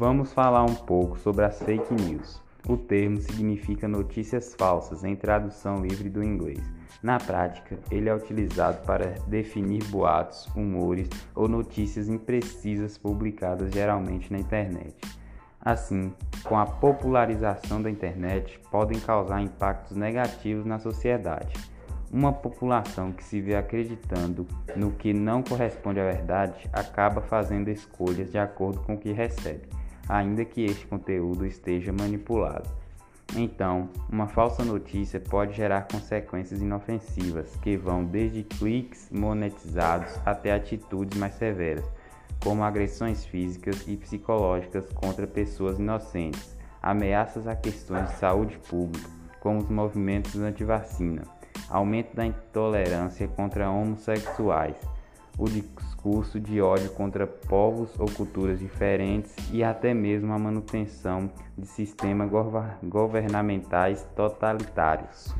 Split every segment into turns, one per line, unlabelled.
Vamos falar um pouco sobre as fake news. O termo significa notícias falsas em tradução livre do inglês. Na prática, ele é utilizado para definir boatos, rumores ou notícias imprecisas publicadas geralmente na internet. Assim, com a popularização da internet, podem causar impactos negativos na sociedade. Uma população que se vê acreditando no que não corresponde à verdade acaba fazendo escolhas de acordo com o que recebe, ainda que este conteúdo esteja manipulado. Então, uma falsa notícia pode gerar consequências inofensivas que vão desde cliques monetizados até atitudes mais severas como agressões físicas e psicológicas contra pessoas inocentes, ameaças a questões de saúde pública, como os movimentos anti-vacina, aumento da intolerância contra homossexuais, o discurso de ódio contra povos ou culturas diferentes e até mesmo a manutenção de sistemas governamentais totalitários.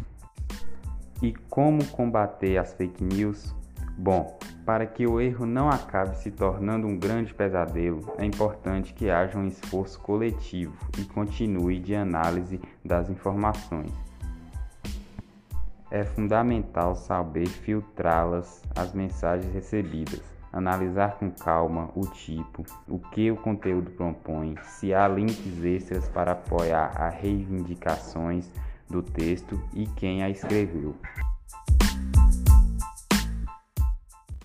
E como combater as fake news? Bom, para que o erro não acabe se tornando um grande pesadelo, é importante que haja um esforço coletivo e continue de análise das informações. É fundamental saber filtrá-las, as mensagens recebidas, analisar com calma o tipo, o que o conteúdo propõe, se há links extras para apoiar as reivindicações do texto e quem a escreveu.